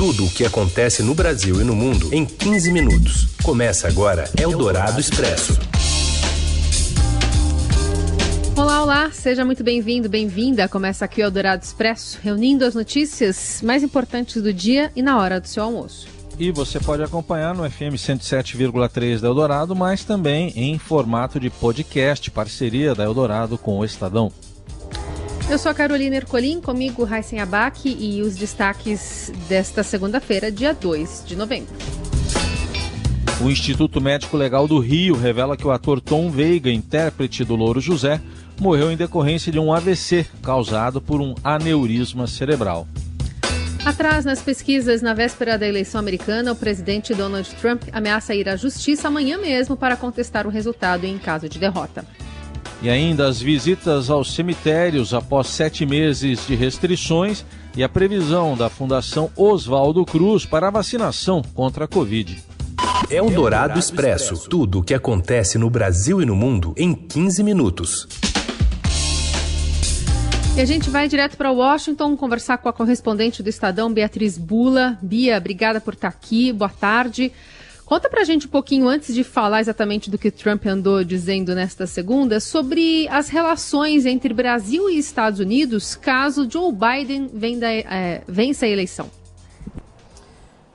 Tudo o que acontece no Brasil e no mundo em 15 minutos. Começa agora Eldorado Expresso. Olá, olá, seja muito bem-vindo, bem-vinda. Começa aqui o Eldorado Expresso, reunindo as notícias mais importantes do dia e na hora do seu almoço. E você pode acompanhar no FM 107,3 da Eldorado, mas também em formato de podcast, parceria da Eldorado com o Estadão. Eu sou a Carolina Ercolim, comigo Raíssen Abac e os destaques desta segunda-feira, dia 2 de novembro. O Instituto Médico Legal do Rio revela que o ator Tom Veiga, intérprete do Louro José, morreu em decorrência de um AVC causado por um aneurisma cerebral. Atrás nas pesquisas na véspera da eleição americana, o presidente Donald Trump ameaça ir à justiça amanhã mesmo para contestar o resultado em caso de derrota. E ainda as visitas aos cemitérios após sete meses de restrições e a previsão da Fundação Oswaldo Cruz para a vacinação contra a Covid. É o Dourado Expresso. Tudo o que acontece no Brasil e no mundo em 15 minutos. E a gente vai direto para Washington conversar com a correspondente do Estadão, Beatriz Bula. Bia, obrigada por estar aqui. Boa tarde. Conta pra gente um pouquinho, antes de falar exatamente do que Trump andou dizendo nesta segunda, sobre as relações entre Brasil e Estados Unidos caso Joe Biden venda, é, vença a eleição.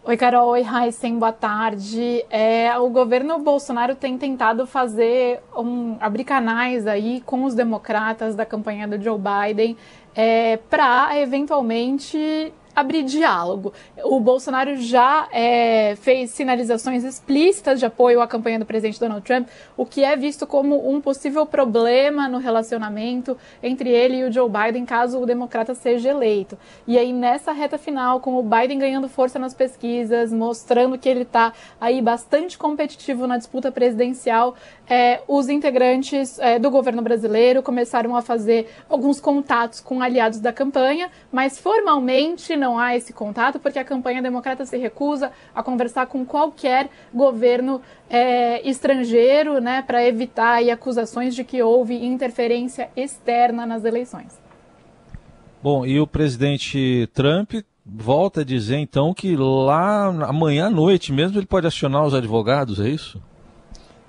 Oi, Carol. Oi, Heisen. Boa tarde. É, o governo Bolsonaro tem tentado fazer um, abrir canais aí com os democratas da campanha do Joe Biden é, para eventualmente abrir diálogo. O Bolsonaro já é, fez sinalizações explícitas de apoio à campanha do presidente Donald Trump, o que é visto como um possível problema no relacionamento entre ele e o Joe Biden, caso o democrata seja eleito. E aí, nessa reta final, com o Biden ganhando força nas pesquisas, mostrando que ele está aí bastante competitivo na disputa presidencial, é, os integrantes é, do governo brasileiro começaram a fazer alguns contatos com aliados da campanha, mas formalmente não há esse contato porque a campanha democrata se recusa a conversar com qualquer governo é, estrangeiro, né, para evitar aí, acusações de que houve interferência externa nas eleições. Bom, e o presidente Trump volta a dizer então que lá amanhã à noite mesmo ele pode acionar os advogados, é isso?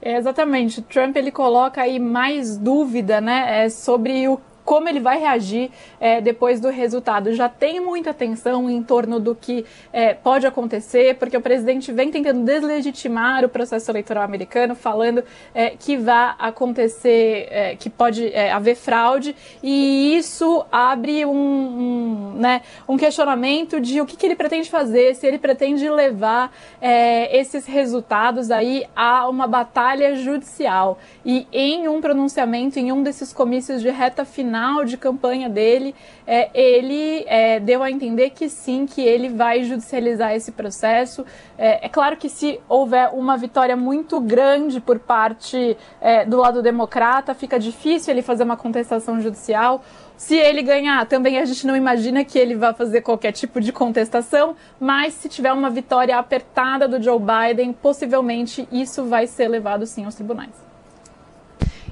É, exatamente. Trump ele coloca aí mais dúvida, né, é, sobre o como ele vai reagir é, depois do resultado. Já tem muita tensão em torno do que é, pode acontecer, porque o presidente vem tentando deslegitimar o processo eleitoral americano, falando é, que vai acontecer, é, que pode é, haver fraude, e isso abre um, um, né, um questionamento de o que, que, ele pretende fazer, se ele pretende levar é, esses resultados aí a uma batalha judicial. E em um pronunciamento, em um desses comícios de reta final, final de campanha dele, é, ele é, deu a entender que sim, que ele vai judicializar esse processo. É, é claro que se houver uma vitória muito grande por parte é, do lado democrata, fica difícil ele fazer uma contestação judicial. Se ele ganhar, também a gente não imagina que ele vá fazer qualquer tipo de contestação, mas se tiver uma vitória apertada do Joe Biden, possivelmente isso vai ser levado sim aos tribunais.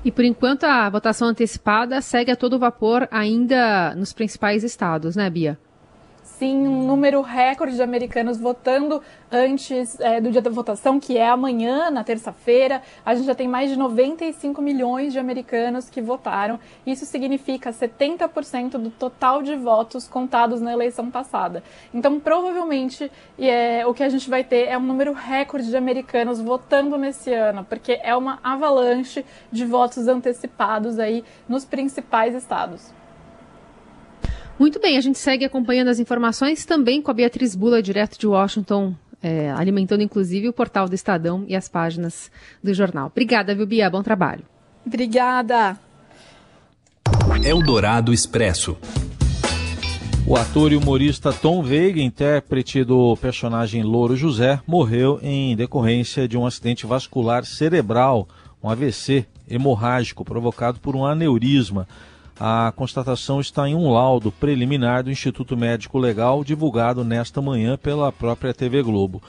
E por enquanto a votação antecipada segue a todo vapor ainda nos principais estados, né, Bia? Sim um número recorde de americanos votando antes é, do dia da votação, que é amanhã, na terça-feira. A gente já tem mais de 95 milhões de americanos que votaram. Isso significa 70% do total de votos contados na eleição passada. Então, provavelmente, é, o que a gente vai ter é um número recorde de americanos votando nesse ano, porque é uma avalanche de votos antecipados aí nos principais estados. Muito bem, a gente segue acompanhando as informações também com a Beatriz Bula, direto de Washington, é, alimentando inclusive o portal do Estadão e as páginas do jornal. Obrigada, viu, Bia? Bom trabalho. Obrigada. Eldorado Expresso. O ator e humorista Tom Veiga, intérprete do personagem Louro José, morreu em decorrência de um acidente vascular cerebral, um AVC hemorrágico provocado por um aneurisma. A constatação está em um laudo preliminar do Instituto Médico Legal divulgado nesta manhã pela própria TV Globo.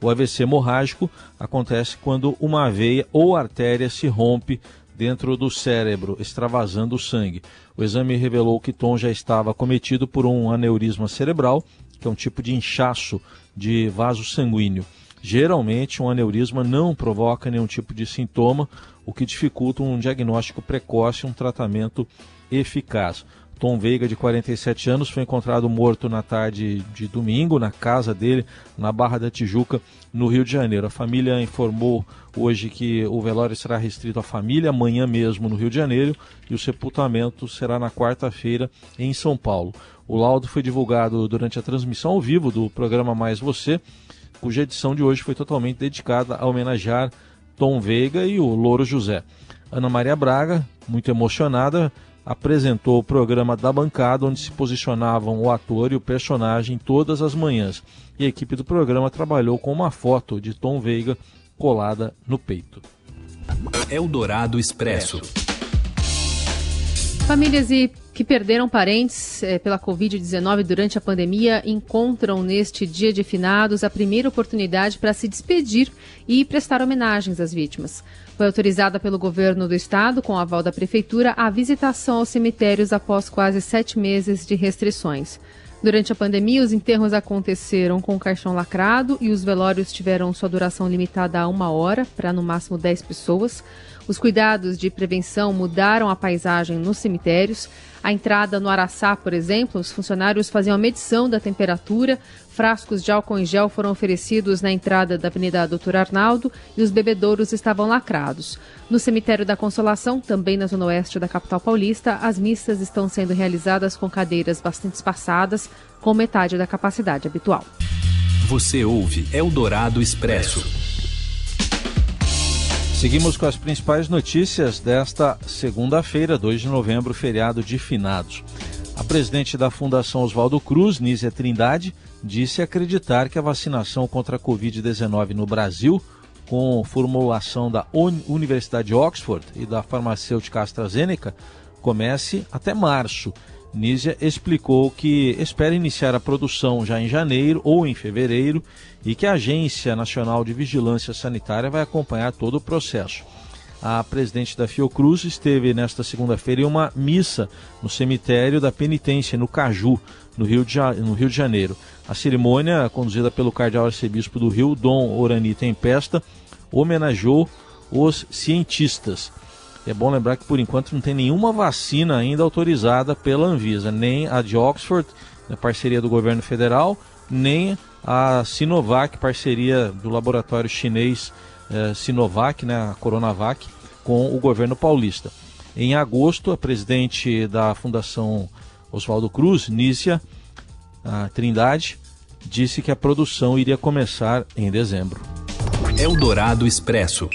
O AVC hemorrágico acontece quando uma veia ou artéria se rompe dentro do cérebro, extravasando o sangue. O exame revelou que Tom já estava cometido por um aneurisma cerebral, que é um tipo de inchaço de vaso sanguíneo. Geralmente, um aneurisma não provoca nenhum tipo de sintoma, o que dificulta um diagnóstico precoce e um tratamento eficaz. Tom Veiga, de 47 anos, foi encontrado morto na tarde de domingo na casa dele, na Barra da Tijuca, no Rio de Janeiro. A família informou hoje que o velório será restrito à família, amanhã mesmo no Rio de Janeiro, e o sepultamento será na quarta-feira em São Paulo. O laudo foi divulgado durante a transmissão ao vivo do programa Mais Você, cuja edição de hoje foi totalmente dedicada a homenagear Tom Veiga e o Louro José. Ana Maria Braga, muito emocionada, apresentou o programa da bancada onde se posicionavam o ator e o personagem todas as manhãs. E a equipe do programa trabalhou com uma foto de Tom Veiga colada no peito. Eldorado Expresso. Famílias e que perderam parentes eh, pela Covid-19 durante a pandemia encontram neste dia de finados a primeira oportunidade para se despedir e prestar homenagens às vítimas. Foi autorizada pelo governo do estado, com aval da prefeitura, a visitação aos cemitérios após quase sete meses de restrições. Durante a pandemia, os enterros aconteceram com o caixão lacrado e os velórios tiveram sua duração limitada a uma hora, para no máximo 10 pessoas. Os cuidados de prevenção mudaram a paisagem nos cemitérios. A entrada no Araçá, por exemplo, os funcionários faziam a medição da temperatura, frascos de álcool em gel foram oferecidos na entrada da Avenida Doutor Arnaldo e os bebedouros estavam lacrados. No cemitério da Consolação, também na zona oeste da capital paulista, as missas estão sendo realizadas com cadeiras bastante espaçadas, com metade da capacidade habitual. Você ouve Eldorado Expresso. Seguimos com as principais notícias desta segunda-feira, 2 de novembro, feriado de finados. A presidente da Fundação Oswaldo Cruz, Nízia Trindade, disse acreditar que a vacinação contra a Covid-19 no Brasil, com formulação da Universidade de Oxford e da farmacêutica AstraZeneca, comece até março Nízia explicou que espera iniciar a produção já em janeiro ou em fevereiro e que a Agência Nacional de Vigilância Sanitária vai acompanhar todo o processo. A presidente da Fiocruz esteve nesta segunda-feira em uma missa no cemitério da Penitência, no Caju, no Rio, de, no Rio de Janeiro. A cerimônia, conduzida pelo cardeal arcebispo do Rio, Dom Orani Tempesta, homenageou os cientistas. É bom lembrar que por enquanto não tem nenhuma vacina ainda autorizada pela Anvisa, nem a de Oxford, na parceria do governo federal, nem a Sinovac, parceria do laboratório chinês eh, Sinovac, né, a Coronavac, com o governo paulista. Em agosto, a presidente da Fundação Oswaldo Cruz, Nícia Trindade, disse que a produção iria começar em dezembro. Eldorado Expresso.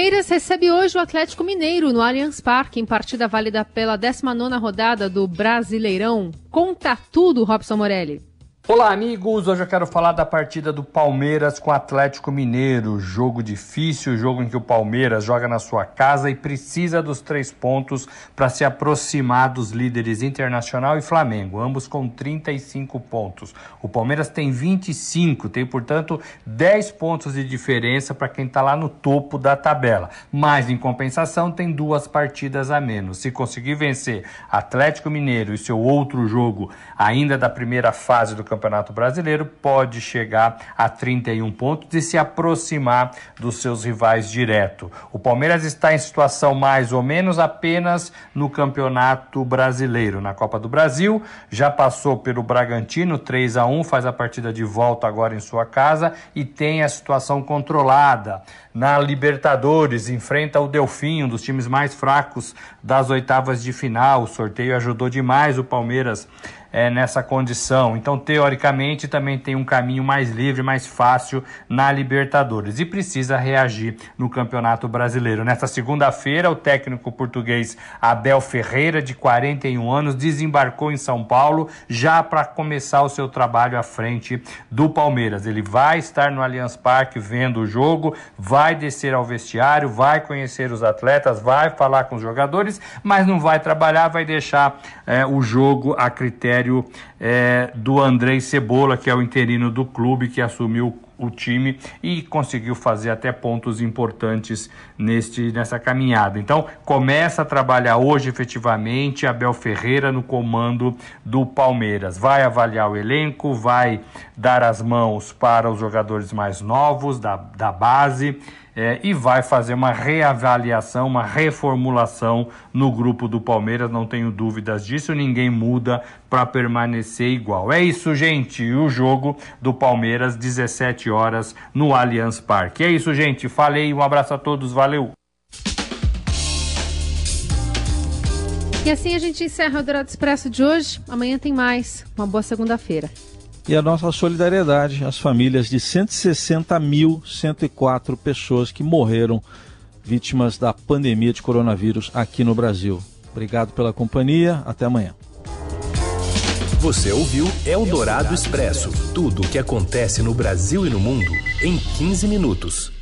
Palmeiras recebe hoje o Atlético Mineiro no Allianz Parque, em partida válida pela 19ª rodada do Brasileirão. Conta tudo, Robson Morelli. Olá, amigos! Hoje eu quero falar da partida do Palmeiras com o Atlético Mineiro. Jogo difícil, jogo em que o Palmeiras joga na sua casa e precisa dos três pontos para se aproximar dos líderes Internacional e Flamengo, ambos com 35 pontos. O Palmeiras tem 25, tem, portanto, 10 pontos de diferença para quem está lá no topo da tabela. Mas, em compensação, tem duas partidas a menos. Se conseguir vencer Atlético Mineiro e seu outro jogo ainda da primeira fase do Campeonato Brasileiro, pode chegar a 31 pontos e se aproximar dos seus rivais direto. O Palmeiras está em situação mais ou menos apenas no Campeonato Brasileiro. Na Copa do Brasil, já passou pelo Bragantino 3 a 1, faz a partida de volta agora em sua casa e tem a situação controlada. Na Libertadores, enfrenta o Delfim, um dos times mais fracos das oitavas de final. O sorteio ajudou demais o Palmeiras é, nessa condição. Então, teoricamente, também tem um caminho mais livre, mais fácil na Libertadores e precisa reagir no Campeonato Brasileiro. Nesta segunda-feira, o técnico português Abel Ferreira, de 41 anos, desembarcou em São Paulo já para começar o seu trabalho à frente do Palmeiras. Ele vai estar no Allianz Parque vendo o jogo, vai descer ao vestiário, vai conhecer os atletas, vai falar com os jogadores, mas não vai trabalhar, vai deixar é, o jogo a critério é, do Andrei Cebola, que é o interino do clube que assumiu o time e conseguiu fazer até pontos importantes neste, nessa caminhada. Então, começa a trabalhar hoje efetivamente Abel Ferreira no comando do Palmeiras. Vai avaliar o elenco, vai dar as mãos para os jogadores mais novos da, da base é, e vai fazer uma reavaliação, uma reformulação no grupo do Palmeiras, não tenho dúvidas disso, ninguém muda para permanecer igual. É isso, gente, o jogo do Palmeiras, 17 horas no Allianz Parque. É isso, gente, falei, um abraço a todos, valeu! E assim a gente encerra o Dourado Expresso de hoje. Amanhã tem mais. Uma boa segunda-feira e a nossa solidariedade às famílias de 160.104 pessoas que morreram vítimas da pandemia de coronavírus aqui no Brasil. Obrigado pela companhia, até amanhã. Você ouviu Eldorado Expresso tudo o que acontece no Brasil e no mundo em 15 minutos.